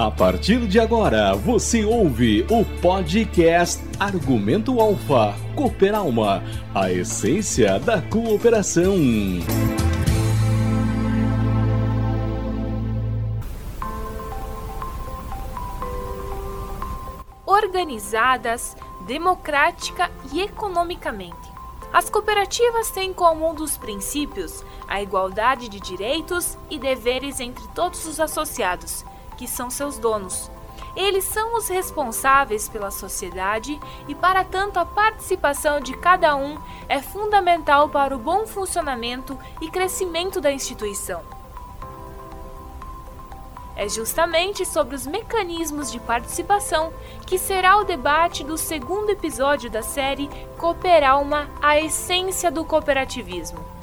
A partir de agora, você ouve o podcast Argumento Alfa Cooperalma, a essência da cooperação. Organizadas, democrática e economicamente. As cooperativas têm como um dos princípios a igualdade de direitos e deveres entre todos os associados que são seus donos. Eles são os responsáveis pela sociedade e, para tanto, a participação de cada um é fundamental para o bom funcionamento e crescimento da instituição. É justamente sobre os mecanismos de participação que será o debate do segundo episódio da série Cooperalma A Essência do Cooperativismo.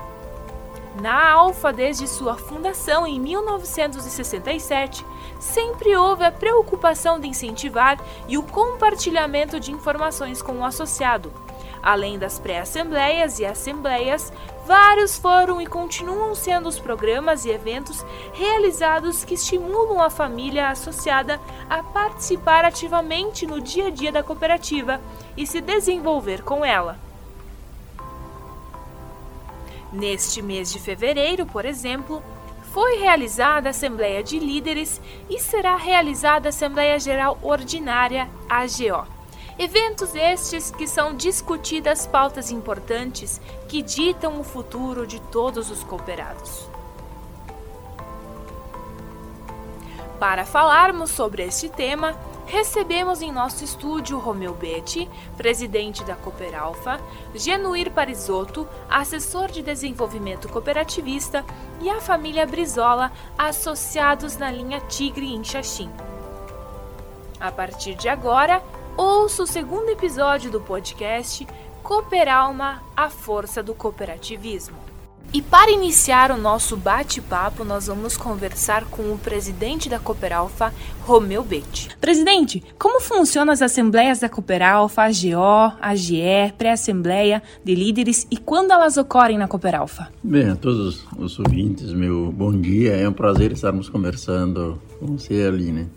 Na Alfa, desde sua fundação em 1967, sempre houve a preocupação de incentivar e o compartilhamento de informações com o associado. Além das pré-assembleias e assembleias, vários foram e continuam sendo os programas e eventos realizados que estimulam a família associada a participar ativamente no dia a dia da cooperativa e se desenvolver com ela. Neste mês de fevereiro, por exemplo, foi realizada a Assembleia de Líderes e será realizada a Assembleia Geral Ordinária, AGO. Eventos estes que são discutidas pautas importantes que ditam o futuro de todos os cooperados. Para falarmos sobre este tema, recebemos em nosso estúdio Romeu Betti, presidente da Cooperalfa, Genuir Parisotto, assessor de desenvolvimento cooperativista, e a família Brizola, associados na linha Tigre em Xaxim. A partir de agora, ouça o segundo episódio do podcast Cooperalma, a força do cooperativismo. E para iniciar o nosso bate-papo, nós vamos conversar com o presidente da Cooperalfa, Romeu Betti. Presidente, como funcionam as assembleias da Cooperalfa, AGO, AGE, pré-assembleia de líderes e quando elas ocorrem na Cooperalfa? Bem, a todos os ouvintes, meu bom dia. É um prazer estarmos conversando com você ali, né?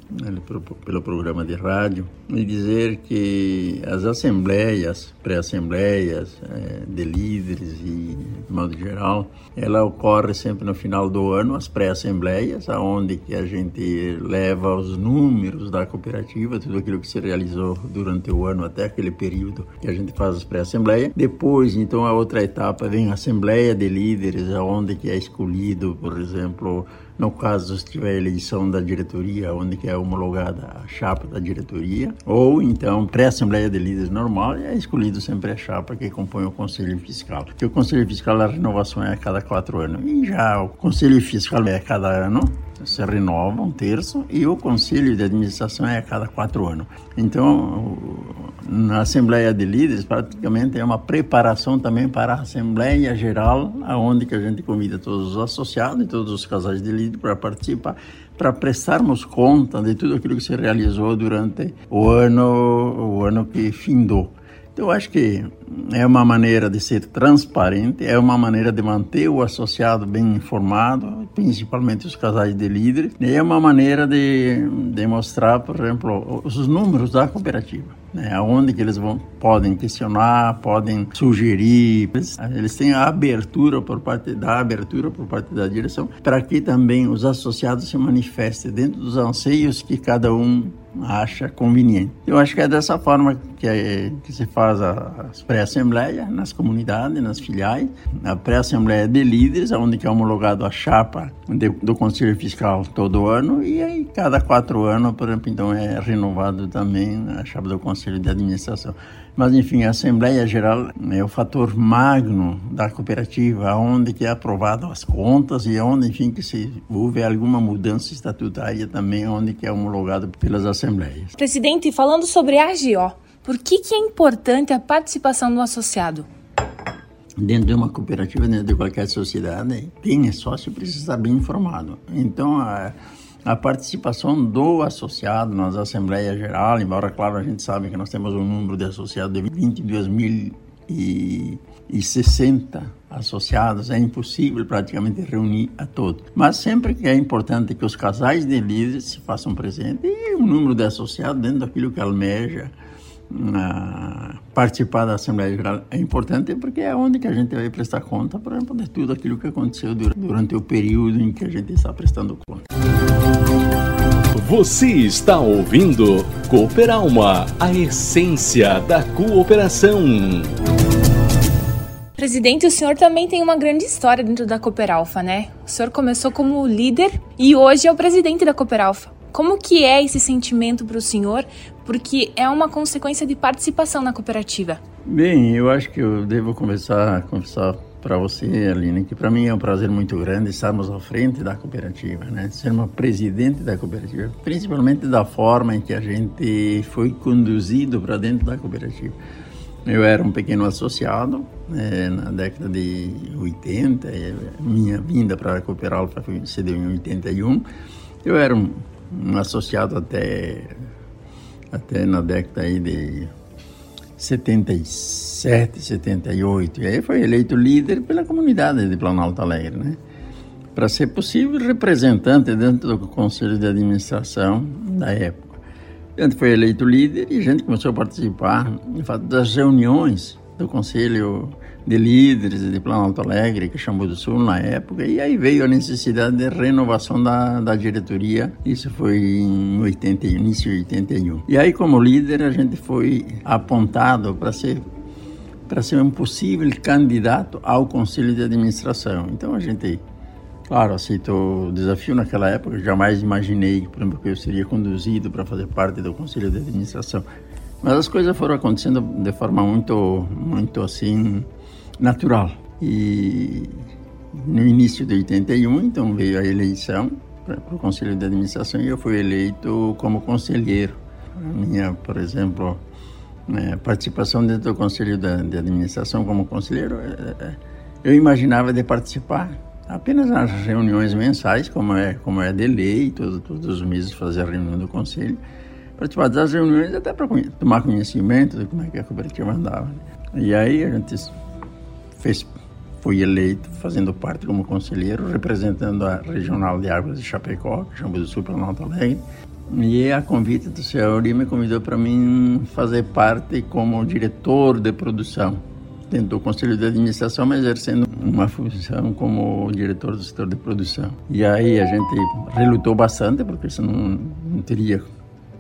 Pelo programa de rádio. E dizer que as assembleias, pré-assembleias é, de líderes e, de modo geral, ela ocorre sempre no final do ano, as pré-assembleias, aonde que a gente leva os números da cooperativa, tudo aquilo que se realizou durante o ano até aquele período que a gente faz as pré-assembleias. Depois, então, a outra etapa vem a assembleia de líderes, aonde que é escolhido, por exemplo, no caso, se tiver eleição da diretoria, onde que é homologada a chapa da diretoria, ou então pré-assembleia de líderes normal, é escolhido sempre a chapa que compõe o conselho fiscal. Porque o conselho fiscal, a renovação é a cada quatro anos. E já o conselho fiscal é a cada ano, se renova um terço e o conselho de administração é a cada quatro anos. Então, na Assembleia de Líderes, praticamente é uma preparação também para a Assembleia Geral, aonde que a gente convida todos os associados e todos os casais de líderes para participar, para prestarmos conta de tudo aquilo que se realizou durante o ano, o ano que findou. Então, eu acho que é uma maneira de ser transparente, é uma maneira de manter o associado bem informado, principalmente os casais de líderes, e é uma maneira de, de mostrar, por exemplo, os números da cooperativa né, aonde que eles vão, podem questionar, podem sugerir, eles, eles têm a abertura por parte da abertura por parte da direção para que também os associados se manifestem dentro dos anseios que cada um acha conveniente. Eu acho que é dessa forma que, é, que se faz as pré-assembleias nas comunidades, nas filiais, a pré-assembleia de líderes, onde é homologado a chapa de, do Conselho Fiscal todo ano e aí cada quatro anos, por exemplo, então é renovado também a chapa do Conselho de Administração. Mas, enfim, a Assembleia Geral é o fator magno da cooperativa, onde que é aprovado as contas e onde, enfim, que se houve alguma mudança estatutária também, onde que é homologado pelas assembleias. Presidente, falando sobre a AGO, por que, que é importante a participação do associado? dentro de uma cooperativa, dentro de qualquer sociedade, quem é sócio precisa estar bem informado. Então, a, a participação do associado nas Assembleias Geral, embora, claro, a gente sabe que nós temos um número de associados de 22 mil e 160 associados, é impossível praticamente reunir a todos. Mas sempre que é importante que os casais de líderes se façam presentes e o número de associados dentro daquilo que almeja participar da Assembleia Geral é importante porque é onde que a gente vai prestar conta, por exemplo, de tudo aquilo que aconteceu durante o período em que a gente está prestando conta. Você está ouvindo Cooper Alma, a essência da cooperação. Presidente, o senhor também tem uma grande história dentro da Cooper Alpha, né? O senhor começou como líder e hoje é o presidente da Cooper Alpha. Como que é esse sentimento para o senhor? Porque é uma consequência de participação na cooperativa. Bem, eu acho que eu devo começar a conversar para você, Aline, que para mim é um prazer muito grande estarmos à frente da cooperativa, né? Sermos presidente da cooperativa, principalmente da forma em que a gente foi conduzido para dentro da cooperativa. Eu era um pequeno associado é, na década de 80, minha vinda para a Cooper se deu em 81. Eu era um, associado até, até na década aí de 77, 78. E aí foi eleito líder pela comunidade de Planalto Alegre, né? Para ser possível representante dentro do conselho de administração da época. Gente foi eleito líder e a gente começou a participar das reuniões do Conselho de Líderes de Planalto Alegre, que chamou do Sul na época, e aí veio a necessidade de renovação da, da diretoria, isso foi em 80, início de 81. E aí, como líder, a gente foi apontado para ser para ser um possível candidato ao Conselho de Administração. Então a gente Claro, aceitou o desafio naquela época. Jamais imaginei, por exemplo, que eu seria conduzido para fazer parte do conselho de administração. Mas as coisas foram acontecendo de forma muito, muito assim natural. E no início de 81, então veio a eleição para o conselho de administração e eu fui eleito como conselheiro. A minha, por exemplo, né, participação dentro do conselho de administração como conselheiro, é, é, eu imaginava de participar apenas nas reuniões mensais, como é, como é de lei, todo, todos os meses fazer a reunião do conselho, participar das reuniões até para tomar conhecimento de como é que a cooperativa andava. E aí a gente fez, foi eleito fazendo parte como conselheiro, representando a Regional de Águas de Chapecó, chama do Sul para Alto Alegre. E a convite do senhor me convidou para mim fazer parte como diretor de produção dentro do conselho de administração, mas exercendo uma função como diretor do setor de produção. E aí a gente relutou bastante, porque senão não teria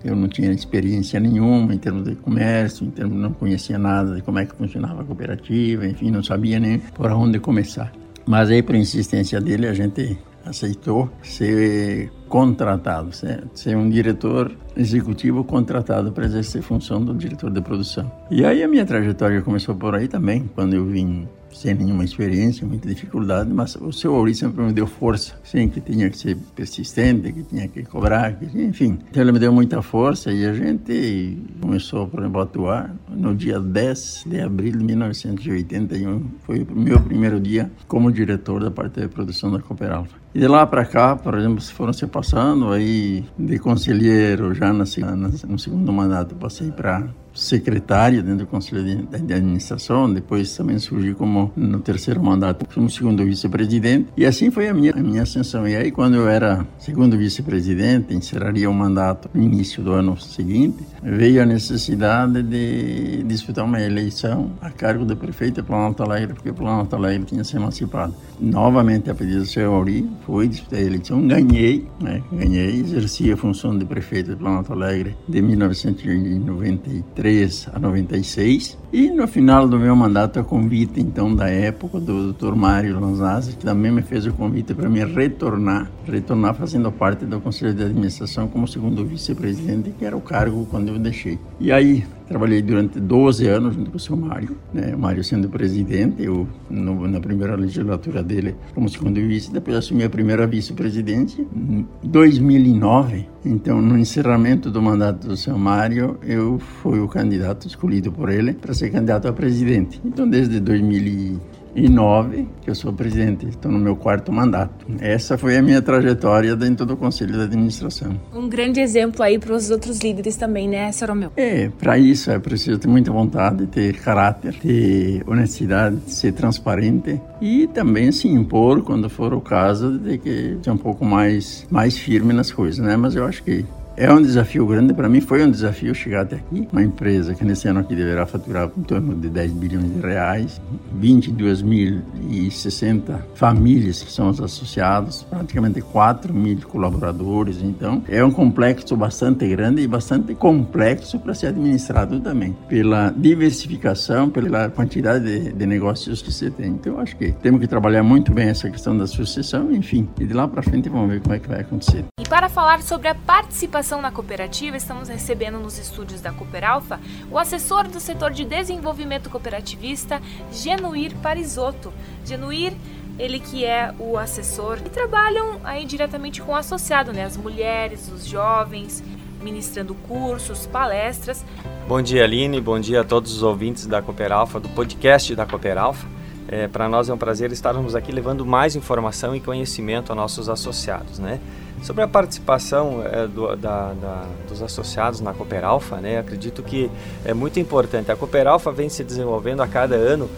eu não tinha experiência nenhuma em termos de comércio, em termos não conhecia nada de como é que funcionava a cooperativa, enfim, não sabia nem por onde começar. Mas aí, por insistência dele, a gente aceitou ser contratado, ser, um diretor executivo contratado para exercer função do diretor de produção. E aí a minha trajetória começou por aí também, quando eu vim sem nenhuma experiência, muita dificuldade, mas o seu Auri sempre me deu força, sim, que tinha que ser persistente, que tinha que cobrar, que, enfim. Então ele me deu muita força e a gente começou, por exemplo, a atuar no dia 10 de abril de 1981. Foi o meu primeiro dia como diretor da parte de produção da Cooper E de lá para cá, por exemplo, foram se passando aí de conselheiro, já na, na, no segundo mandato passei para secretário dentro do Conselho de, de Administração, depois também surgi como no terceiro mandato como segundo vice-presidente e assim foi a minha a minha ascensão. E aí quando eu era segundo vice-presidente, encerraria o mandato no início do ano seguinte, veio a necessidade de disputar uma eleição a cargo do prefeito de Planalto Alegre, porque Planalto Alegre tinha se emancipado. Novamente a pedido do senhor Auri, fui disputar a eleição, ganhei, né? ganhei, exerci a função de prefeito de Planalto Alegre de 1993 93 a 96. E no final do meu mandato, a convite então da época do Dr. Mário Lanzazzi, que também me fez o convite para me retornar, retornar fazendo parte do Conselho de Administração como segundo vice-presidente, que era o cargo quando eu deixei. E aí Trabalhei durante 12 anos junto com o seu Mário, né? o Mário sendo presidente, eu no, na primeira legislatura dele como segundo vice, depois assumi a primeira vice-presidência em 2009. Então, no encerramento do mandato do seu Mário, eu fui o candidato escolhido por ele para ser candidato a presidente. Então, desde 2000 2009 que eu sou presidente, estou no meu quarto mandato. Essa foi a minha trajetória dentro do Conselho de Administração. Um grande exemplo aí para os outros líderes também, né, Sr. Romeu? É, para isso é preciso ter muita vontade, ter caráter, ter honestidade, ser transparente e também se impor quando for o caso de que ser um pouco mais mais firme nas coisas, né? Mas eu acho que é um desafio grande para mim, foi um desafio chegar até aqui. Uma empresa que nesse ano aqui deverá faturar em torno de 10 bilhões de reais, 22.060 famílias que são os associados, praticamente 4 mil colaboradores. Então, é um complexo bastante grande e bastante complexo para ser administrado também, pela diversificação, pela quantidade de, de negócios que você tem. Então, acho que temos que trabalhar muito bem essa questão da sucessão, enfim, e de lá para frente vamos ver como é que vai acontecer. Para falar sobre a participação na cooperativa, estamos recebendo nos estúdios da Cooperalfa o assessor do setor de desenvolvimento cooperativista, Genuir Parisotto. Genuir ele que é o assessor e trabalham aí diretamente com o associado, né? As mulheres, os jovens, ministrando cursos, palestras. Bom dia, Aline. Bom dia a todos os ouvintes da Cooperalfa, do podcast da Cooperalfa. É, Para nós é um prazer estarmos aqui levando mais informação e conhecimento a nossos associados, né? Sobre a participação é, do, da, da, dos associados na Cooperalfa, né, acredito que é muito importante. A Cooperalfa vem se desenvolvendo a cada ano,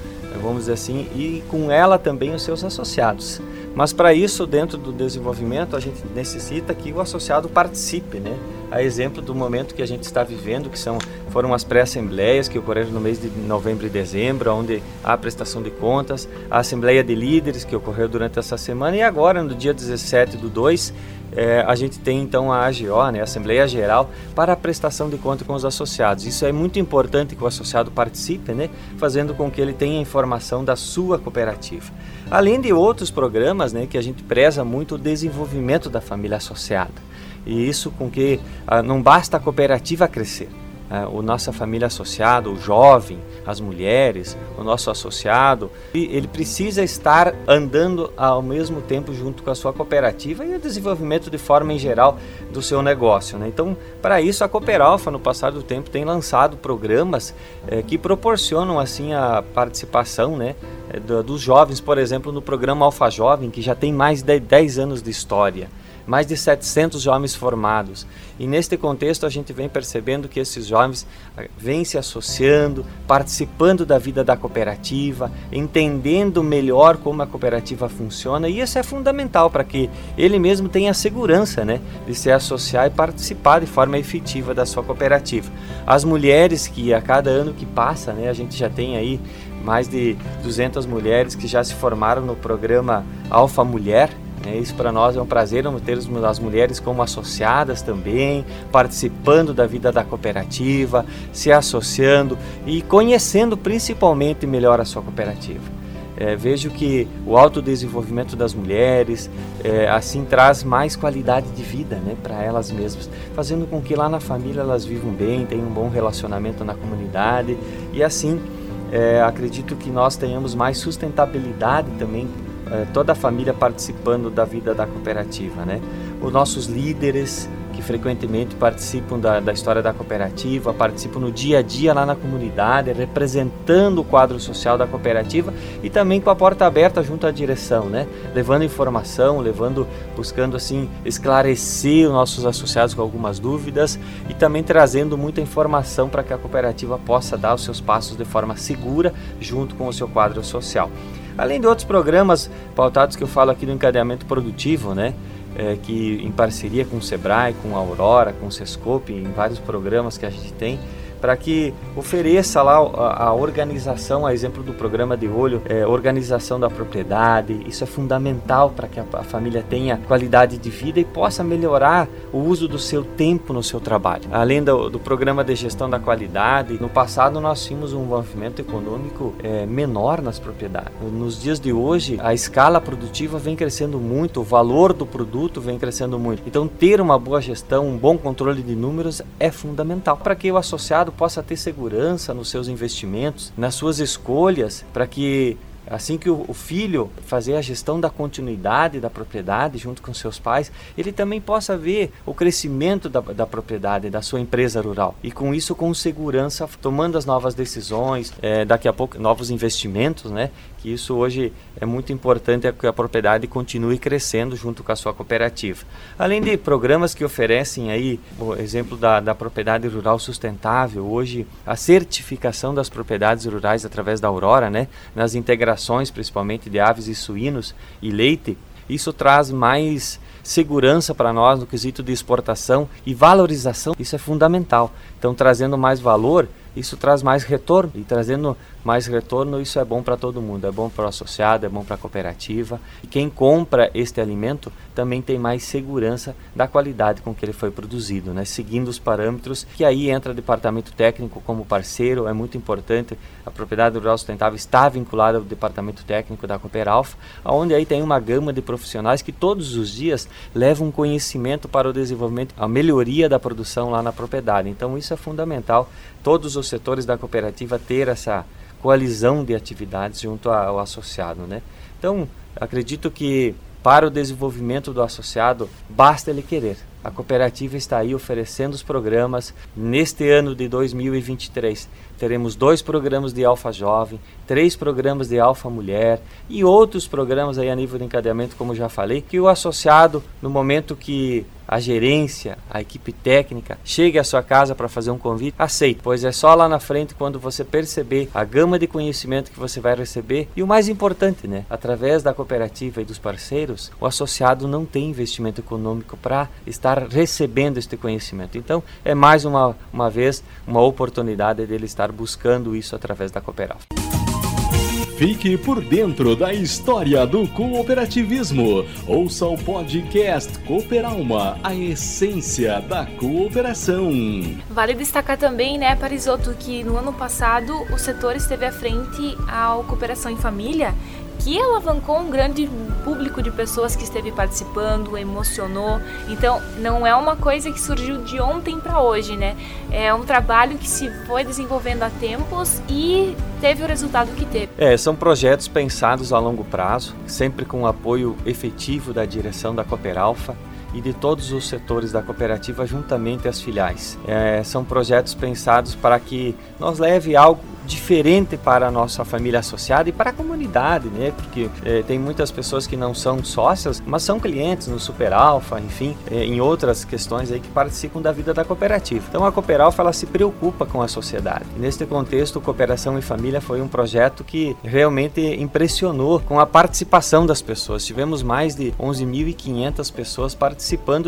vamos dizer assim, e com ela também os seus associados. Mas para isso, dentro do desenvolvimento, a gente necessita que o associado participe, né? A exemplo do momento que a gente está vivendo, que são foram as pré-assembleias que ocorreram no mês de novembro e dezembro, onde há a prestação de contas, a assembleia de líderes que ocorreu durante essa semana e agora no dia 17 do 2, é, a gente tem então a AGO, né, a Assembleia Geral, para a prestação de conta com os associados. Isso é muito importante que o associado participe, né, fazendo com que ele tenha informação da sua cooperativa. Além de outros programas né, que a gente preza muito o desenvolvimento da família associada. E isso com que ah, não basta a cooperativa crescer, a nossa família associada, o jovem, as mulheres, o nosso associado, ele precisa estar andando ao mesmo tempo junto com a sua cooperativa e o desenvolvimento de forma em geral do seu negócio. Né? Então, para isso, a Cooperalfa, no passar do tempo, tem lançado programas é, que proporcionam assim a participação né, eh, dos jovens, por exemplo, no programa Alfa Jovem, que já tem mais de 10 anos de história mais de 700 jovens formados. E neste contexto a gente vem percebendo que esses jovens ah, vêm se associando, participando da vida da cooperativa, entendendo melhor como a cooperativa funciona, e isso é fundamental para que ele mesmo tenha a segurança né, de se associar e participar de forma efetiva da sua cooperativa. As mulheres que a cada ano que passa, né, a gente já tem aí mais de 200 mulheres que já se formaram no programa Alfa Mulher, isso para nós é um prazer ter as mulheres como associadas também, participando da vida da cooperativa, se associando e conhecendo principalmente melhor a sua cooperativa. É, vejo que o autodesenvolvimento das mulheres é, assim traz mais qualidade de vida né, para elas mesmas, fazendo com que lá na família elas vivam bem, tenham um bom relacionamento na comunidade e assim é, acredito que nós tenhamos mais sustentabilidade também é, toda a família participando da vida da cooperativa, né? Os nossos líderes que frequentemente participam da, da história da cooperativa, participam no dia a dia lá na comunidade, representando o quadro social da cooperativa e também com a porta aberta junto à direção, né? Levando informação, levando, buscando assim esclarecer os nossos associados com algumas dúvidas e também trazendo muita informação para que a cooperativa possa dar os seus passos de forma segura junto com o seu quadro social. Além de outros programas pautados que eu falo aqui do encadeamento produtivo, né? É, que em parceria com o Sebrae, com a Aurora, com o Sescope, em vários programas que a gente tem, para que ofereça lá a, a, organização, a exemplo do programa de olho, é, organização da propriedade. Isso é fundamental para que a, a, família tenha qualidade de vida e possa melhorar o uso do seu tempo no seu trabalho. Além do, do programa de gestão da qualidade, no passado nós tínhamos um movimento econômico é, menor nas propriedades. Nos dias de hoje, a escala produtiva vem crescendo muito, o valor do produto vem crescendo muito. Então, ter uma boa gestão, um bom controle de números é fundamental para que o associado possa ter segurança nos seus investimentos, nas suas escolhas, para que assim que o filho fazer a gestão da continuidade da propriedade junto com seus pais, ele também possa ver o crescimento da, da propriedade, da sua empresa rural. E com isso, com segurança, tomando as novas decisões, é, daqui a pouco novos investimentos, né? Que isso hoje é muito importante é que a propriedade continue crescendo junto com a sua cooperativa. Além de programas que oferecem aí, o exemplo da, da propriedade rural sustentável, hoje a certificação das propriedades rurais através da Aurora, né? Nas integrações, principalmente de aves e suínos e leite, isso traz mais segurança para nós no quesito de exportação e valorização. Isso é fundamental. Então, trazendo mais valor, isso traz mais retorno e trazendo mais retorno, isso é bom para todo mundo, é bom para o associado, é bom para a cooperativa. E quem compra este alimento também tem mais segurança da qualidade com que ele foi produzido, né? seguindo os parâmetros, que aí entra o departamento técnico como parceiro, é muito importante. A propriedade rural sustentável está vinculada ao departamento técnico da Cooperalfa, onde aí tem uma gama de profissionais que todos os dias levam conhecimento para o desenvolvimento, a melhoria da produção lá na propriedade. Então isso é fundamental, todos os setores da cooperativa ter essa coalizão de atividades junto ao associado, né? Então, acredito que para o desenvolvimento do associado basta ele querer. A cooperativa está aí oferecendo os programas. Neste ano de 2023, teremos dois programas de Alfa Jovem, três programas de Alfa Mulher e outros programas aí a nível de encadeamento, como já falei, que o associado, no momento que a gerência, a equipe técnica chegue à sua casa para fazer um convite, aceite, pois é só lá na frente quando você perceber a gama de conhecimento que você vai receber e o mais importante, né, através da cooperativa e dos parceiros, o associado não tem investimento econômico para estar recebendo este conhecimento. Então, é mais uma, uma vez uma oportunidade dele estar buscando isso através da cooperativa. Fique por dentro da história do cooperativismo. Ouça o podcast Cooperalma, a essência da cooperação. Vale destacar também, né, Parisoto, que no ano passado o setor esteve à frente ao Cooperação em Família que alavancou um grande público de pessoas que esteve participando, emocionou. Então, não é uma coisa que surgiu de ontem para hoje, né? É um trabalho que se foi desenvolvendo há tempos e teve o resultado que teve. É, são projetos pensados a longo prazo, sempre com o apoio efetivo da direção da Cooperalfa e de todos os setores da cooperativa juntamente às filiais. É, são projetos pensados para que nós leve algo diferente para a nossa família associada e para a comunidade, né? Porque é, tem muitas pessoas que não são sócias, mas são clientes no Super Alfa, enfim, é, em outras questões aí que participam da vida da cooperativa. Então a Cooperalfa ela se preocupa com a sociedade. Neste contexto, Cooperação e Família foi um projeto que realmente impressionou com a participação das pessoas. Tivemos mais de 11.500 pessoas participando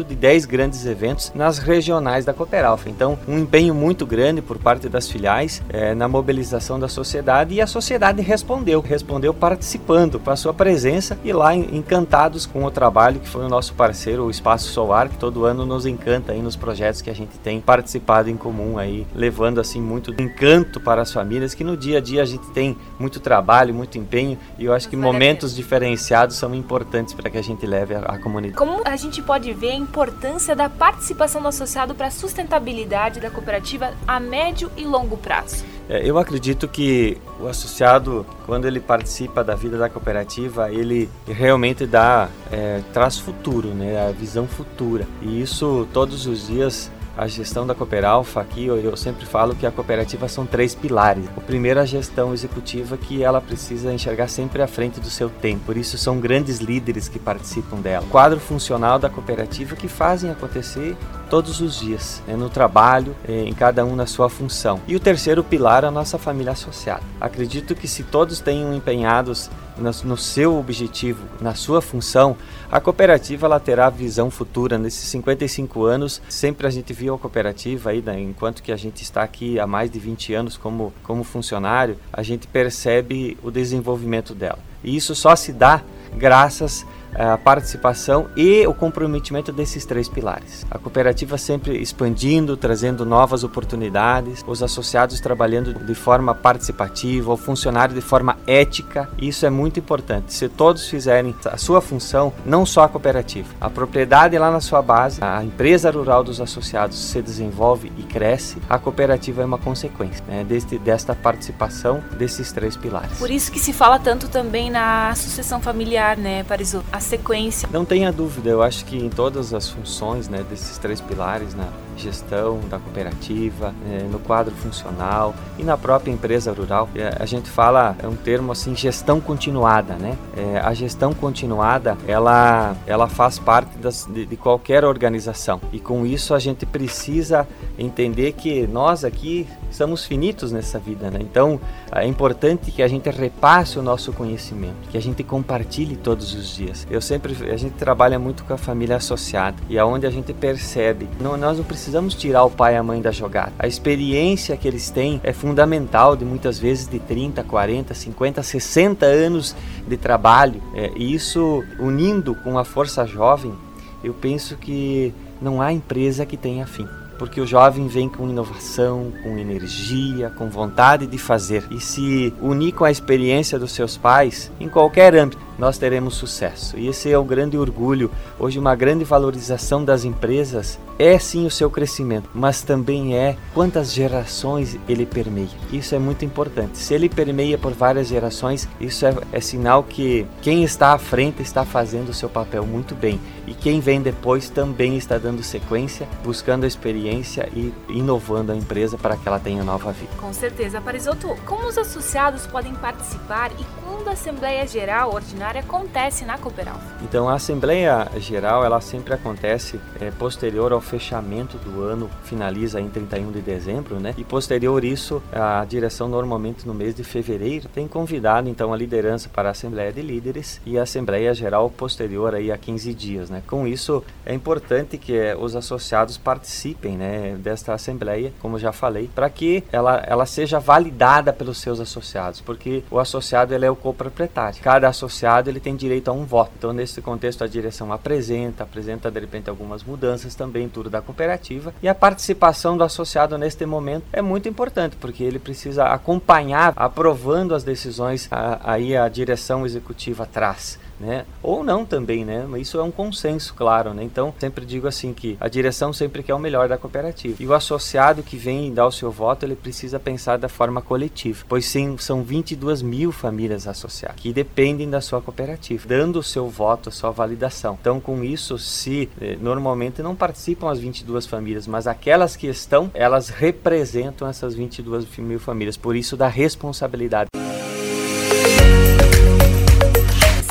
de 10 grandes eventos nas regionais da Cooperalfa. Então, um empenho muito grande por parte das filiais é, na mobilização da sociedade e a sociedade respondeu, respondeu participando com a sua presença e lá encantados com o trabalho que foi o nosso parceiro, o Espaço Solar, que todo ano nos encanta aí nos projetos que a gente tem participado em comum aí, levando assim muito encanto para as famílias, que no dia a dia a gente tem muito trabalho, muito empenho e eu acho que momentos diferenciados são importantes para que a gente leve a, comunidade. Como a gente pode ver a importância da participação do associado para a sustentabilidade da cooperativa a médio e longo prazo? É, eu acredito que o associado, quando ele participa da vida da cooperativa, ele realmente dá, é, traz futuro, né, a visão futura. E isso todos os dias a gestão da Cooperalfa aqui, eu sempre falo que a cooperativa são três pilares. O primeiro a gestão executiva que ela precisa enxergar sempre à frente do seu tempo. Por isso são grandes líderes que participam dela. O quadro funcional da cooperativa que fazem acontecer todos os dias, né, no trabalho, eh, em cada um na sua função. E o terceiro pilar, a nossa família associada. Acredito que se todos tenham empenhados no seu objetivo, na sua função, a cooperativa ela terá visão futura. Nesses 55 anos, sempre a gente viu a cooperativa, aí, né, enquanto que a gente está aqui há mais de 20 anos como, como funcionário, a gente percebe o desenvolvimento dela. E isso só se dá graças a participação e o comprometimento desses três pilares. A cooperativa sempre expandindo, trazendo novas oportunidades, os associados trabalhando de forma participativa, o funcionário de forma ética. Isso é muito importante. Se todos fizerem a sua função, não só a cooperativa, a propriedade lá na sua base, a empresa rural dos associados se desenvolve e cresce, a cooperativa é uma consequência né, deste, desta participação desses três pilares. Por isso que se fala tanto também na sucessão familiar, né, Pariso? Sequência. Não tenha dúvida, eu acho que em todas as funções né, desses três pilares, na gestão da cooperativa, é, no quadro funcional e na própria empresa rural, é, a gente fala, é um termo assim, gestão continuada, né? É, a gestão continuada, ela, ela faz parte das, de, de qualquer organização e com isso a gente precisa entender que nós aqui somos finitos nessa vida, né? Então é importante que a gente repasse o nosso conhecimento, que a gente compartilhe todos os dias. Eu sempre a gente trabalha muito com a família associada e aonde a gente percebe, não, nós não precisamos tirar o pai e a mãe da jogada. A experiência que eles têm é fundamental, de muitas vezes de 30, 40, 50, 60 anos de trabalho. É, e isso unindo com a força jovem, eu penso que não há empresa que tenha fim porque o jovem vem com inovação, com energia, com vontade de fazer. E se unir com a experiência dos seus pais, em qualquer âmbito, nós teremos sucesso. E esse é o grande orgulho. Hoje, uma grande valorização das empresas é sim o seu crescimento, mas também é quantas gerações ele permeia. Isso é muito importante. Se ele permeia por várias gerações, isso é, é sinal que quem está à frente está fazendo o seu papel muito bem. E quem vem depois também está dando sequência, buscando a experiência e inovando a empresa para que ela tenha nova vida. Com certeza. Parisoto, como os associados podem participar e quando a Assembleia Geral Ordinária acontece na Cooperal? Então, a Assembleia Geral, ela sempre acontece é, posterior ao fechamento do ano, finaliza em 31 de dezembro, né? E posterior isso, a direção normalmente no mês de fevereiro tem convidado então a liderança para a Assembleia de Líderes e a Assembleia Geral posterior aí a 15 dias, né? Com isso, é importante que eh, os associados participem, né, desta Assembleia, como já falei, para que ela, ela seja validada pelos seus associados, porque o associado ele é o coproprietário. Cada associado ele tem direito a um voto. Então, nesse contexto, a direção apresenta, apresenta de repente algumas mudanças também tudo da cooperativa e a participação do associado neste momento é muito importante porque ele precisa acompanhar aprovando as decisões a, aí a direção executiva traz né? Ou não também, né? Mas isso é um consenso, claro, né? Então, sempre digo assim que a direção sempre quer o melhor da cooperativa. E o associado que vem dar o seu voto, ele precisa pensar da forma coletiva, pois sim, são 22 mil famílias associadas que dependem da sua cooperativa, dando o seu voto, a sua validação. Então, com isso, se eh, normalmente não participam as 22 famílias, mas aquelas que estão, elas representam essas 22 mil famílias. Por isso, da responsabilidade.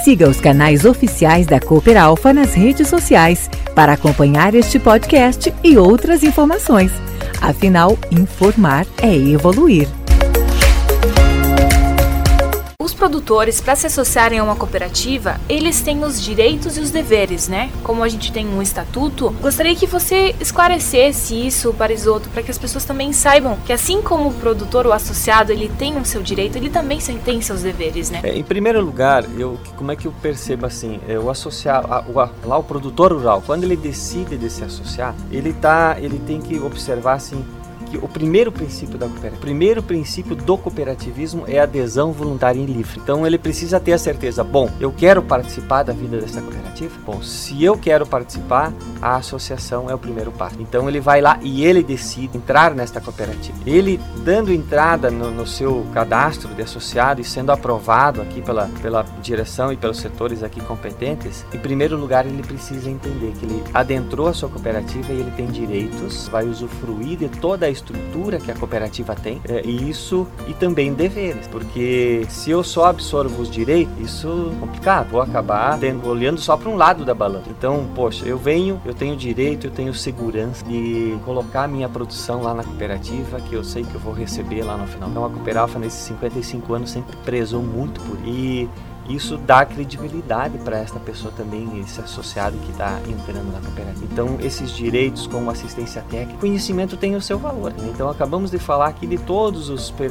Siga os canais oficiais da Cooper Alpha nas redes sociais para acompanhar este podcast e outras informações. Afinal, informar é evoluir produtores, para se associarem a uma cooperativa, eles têm os direitos e os deveres, né? Como a gente tem um estatuto, gostaria que você esclarecesse isso para Isoto, para que as pessoas também saibam que assim como o produtor, o associado, ele tem o seu direito, ele também tem seus deveres, né? É, em primeiro lugar, eu, como é que eu percebo assim? É, o associado, lá o produtor rural, quando ele decide de se associar, ele tá, ele tem que observar assim o primeiro princípio da cooperativa, o primeiro princípio do cooperativismo é adesão voluntária e livre. Então ele precisa ter a certeza, bom, eu quero participar da vida dessa cooperativa? Bom, se eu quero participar, a associação é o primeiro passo. Então ele vai lá e ele decide entrar nesta cooperativa. Ele dando entrada no, no seu cadastro de associado e sendo aprovado aqui pela, pela direção e pelos setores aqui competentes, em primeiro lugar ele precisa entender que ele adentrou a sua cooperativa e ele tem direitos, vai usufruir de toda a estrutura que a cooperativa tem, é, e isso e também deveres, porque se eu só absorvo os direitos, isso é complicado, vou acabar tendo, olhando só para um lado da balança. Então, poxa, eu venho, eu tenho direito, eu tenho segurança de colocar minha produção lá na cooperativa, que eu sei que eu vou receber lá no final. Então, a Cooperalfa, nesses 55 anos, sempre prezou muito por isso isso dá credibilidade para esta pessoa também, esse associado que está entrando na cooperativa. Então, esses direitos como assistência técnica, conhecimento tem o seu valor. Né? Então, acabamos de falar aqui de todos os eh,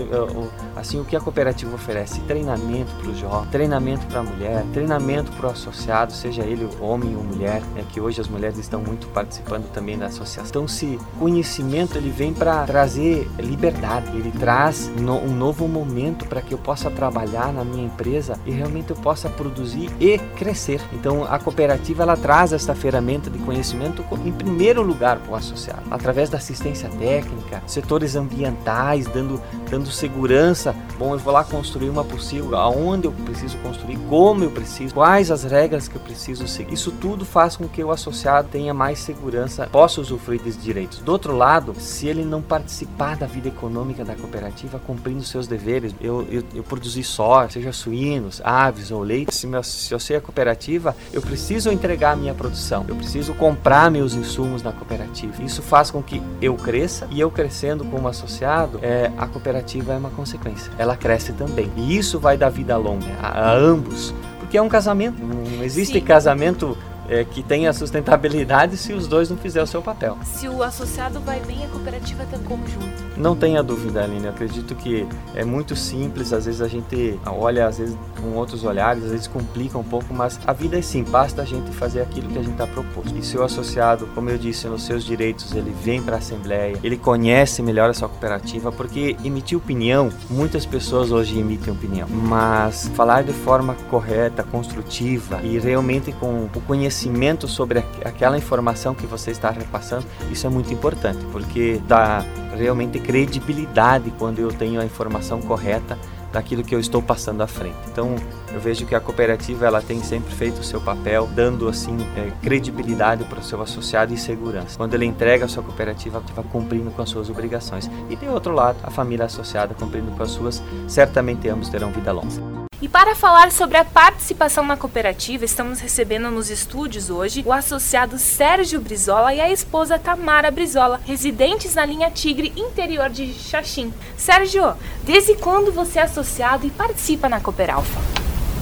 Assim, o que a cooperativa oferece? Treinamento para o jovem, treinamento para a mulher, treinamento para o associado, seja ele homem ou mulher, é que hoje as mulheres estão muito participando também da associação. Então, se conhecimento ele vem para trazer liberdade, ele traz no, um novo momento para que eu possa trabalhar na minha empresa e realmente eu possa produzir e crescer. Então, a cooperativa ela traz essa ferramenta de conhecimento em primeiro lugar para o associado, através da assistência técnica, setores ambientais, dando, dando segurança. Bom, eu vou lá construir uma possível, aonde eu preciso construir, como eu preciso, quais as regras que eu preciso seguir. Isso tudo faz com que o associado tenha mais segurança, possa usufruir desses direitos. Do outro lado, se ele não participar da vida econômica da cooperativa, cumprindo seus deveres, eu, eu, eu produzi só, seja suínos, aves ou leite, se, meu, se eu sei a cooperativa, eu preciso entregar a minha produção, eu preciso comprar meus insumos na cooperativa. Isso faz com que eu cresça e eu crescendo como associado, é, a cooperativa é uma consequência. Ela cresce também. E isso vai dar vida longa a, a ambos porque é um casamento. Não existe Sim. casamento é, que tenha sustentabilidade se os dois não fizerem o seu papel. Se o associado vai bem, a cooperativa tem como junto. Não tenha dúvida, Aline. Eu acredito que é muito simples. Às vezes a gente olha, às vezes com outros olhares, às vezes complica um pouco, mas a vida é sim. Basta a gente fazer aquilo que a gente está proposto. E se o associado, como eu disse, nos seus direitos, ele vem para a assembleia, ele conhece melhor a sua cooperativa, porque emitir opinião, muitas pessoas hoje emitem opinião, mas falar de forma correta, construtiva e realmente com o conhecimento conhecimento sobre aquela informação que você está repassando, isso é muito importante, porque dá realmente credibilidade quando eu tenho a informação correta daquilo que eu estou passando à frente. Então, eu vejo que a cooperativa ela tem sempre feito o seu papel, dando assim é, credibilidade para o seu associado e segurança. Quando ele entrega a sua cooperativa, vai cumprindo com as suas obrigações. E de outro lado, a família associada cumprindo com as suas, certamente ambos terão vida longa. E para falar sobre a participação na cooperativa, estamos recebendo nos estúdios hoje o associado Sérgio Brizola e a esposa Tamara Brizola, residentes na linha Tigre, interior de Xaxim. Sérgio, desde quando você é associado e participa na Cooperalfa?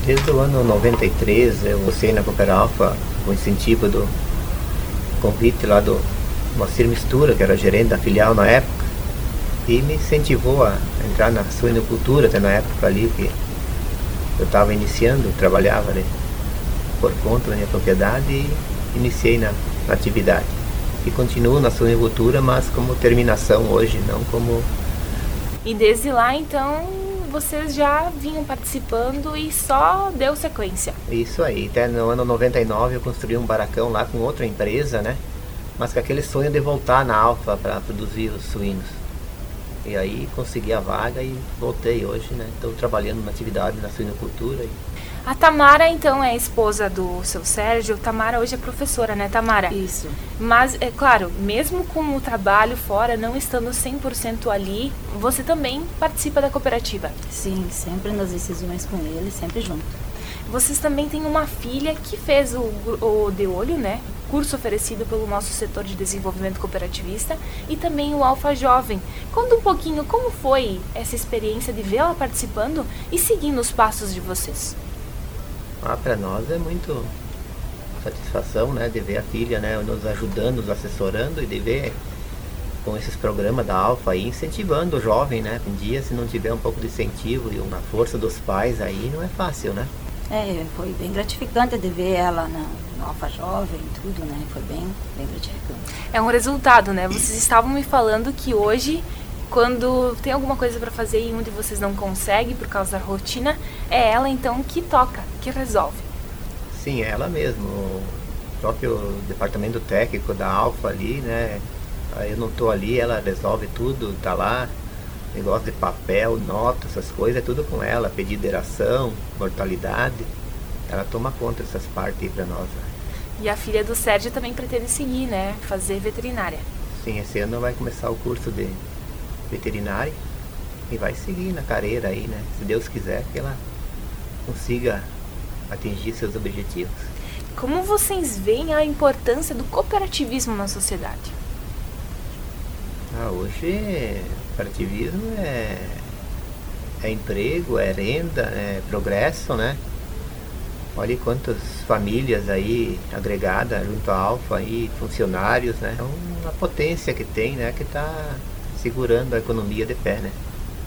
Desde o ano 93 eu comecei na Cooperalfa com incentivo do convite lá do Moacir Mistura, que era gerente da filial na época, e me incentivou a entrar na suinocultura até na época ali, que eu estava iniciando, trabalhava né, por conta da minha propriedade e iniciei na, na atividade. E continuo na suinocultura, mas como terminação hoje, não como. E desde lá então vocês já vinham participando e só deu sequência. Isso aí, até no ano 99 eu construí um baracão lá com outra empresa, né? Mas com aquele sonho de voltar na Alfa para produzir os suínos. E aí consegui a vaga e voltei hoje, né? Estou trabalhando na atividade na suinocultura. E... A Tamara, então, é esposa do seu Sérgio. Tamara hoje é professora, né, Tamara? Isso. Mas, é claro, mesmo com o trabalho fora, não estando 100% ali, você também participa da cooperativa? Sim, sempre nas decisões com ele, sempre junto. Vocês também têm uma filha que fez o, o De Olho, né? Curso oferecido pelo nosso setor de desenvolvimento cooperativista e também o Alfa Jovem. Conta um pouquinho como foi essa experiência de vê-la participando e seguindo os passos de vocês. Ah, para nós é muito satisfação, né, de ver a filha, né, nos ajudando, nos assessorando e de ver com esses programas da Alfa aí incentivando o jovem, né? Um dia se não tiver um pouco de incentivo e uma força dos pais aí não é fácil, né? É, foi bem gratificante de ver ela na, no Alfa Jovem tudo, né? Foi bem, bem gratificante. É um resultado, né? Vocês estavam me falando que hoje, quando tem alguma coisa para fazer e um de vocês não consegue por causa da rotina, é ela então que toca, que resolve. Sim, é ela mesmo. O próprio departamento técnico da Alfa ali, né? Eu não tô ali, ela resolve tudo, tá lá negócio de papel, nota, essas coisas, é tudo com ela, pedido de eração, mortalidade. Ela toma conta dessas partes aí pra nós. Né? E a filha do Sérgio também pretende seguir, né? Fazer veterinária. Sim, esse ano vai começar o curso de veterinária e vai seguir na carreira aí, né? Se Deus quiser que ela consiga atingir seus objetivos. Como vocês veem a importância do cooperativismo na sociedade? Ah, hoje cooperativismo é, é emprego, é renda, é progresso, né? Olha quantas famílias aí agregadas junto à Alfa aí, funcionários, né? É uma potência que tem, né? Que está segurando a economia de pé, né?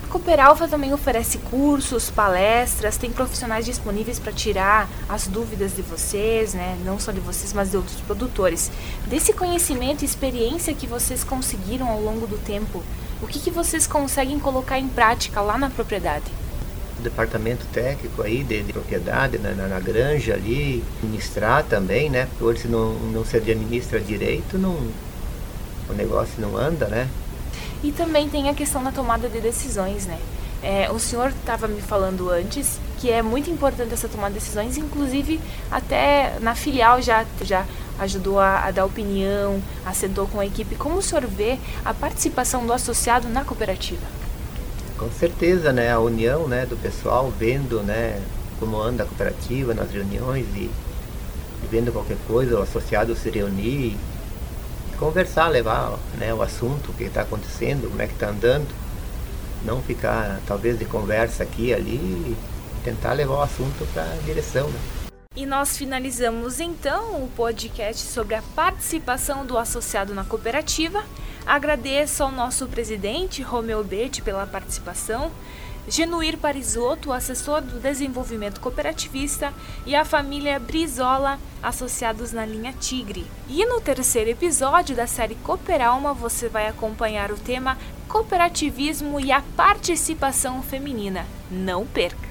Cooperalfa também oferece cursos, palestras, tem profissionais disponíveis para tirar as dúvidas de vocês, né? Não só de vocês, mas de outros produtores. Desse conhecimento e experiência que vocês conseguiram ao longo do tempo, o que, que vocês conseguem colocar em prática lá na propriedade? O departamento técnico aí de, de propriedade, na, na, na, granja ali, administrar também, né? Porque hoje se não, não se administra direito, não, o negócio não anda, né? E também tem a questão da tomada de decisões, né? É, o senhor estava me falando antes que é muito importante essa tomada de decisões, inclusive até na filial já, já ajudou a, a dar opinião, assentou com a equipe. Como o senhor vê a participação do associado na cooperativa? Com certeza, né? A união né, do pessoal vendo né, como anda a cooperativa nas reuniões e, e vendo qualquer coisa, o associado se reunir conversar, levar né, o assunto, o que está acontecendo, como é que está andando. Não ficar, talvez, de conversa aqui e ali e tentar levar o assunto para a direção. Né? E nós finalizamos então o podcast sobre a participação do associado na cooperativa. Agradeço ao nosso presidente, Romeu Betti, pela participação. Genuir Parisotto, assessor do desenvolvimento cooperativista, e a família Brizola, associados na linha Tigre. E no terceiro episódio da série Cooperalma, você vai acompanhar o tema Cooperativismo e a participação feminina. Não perca!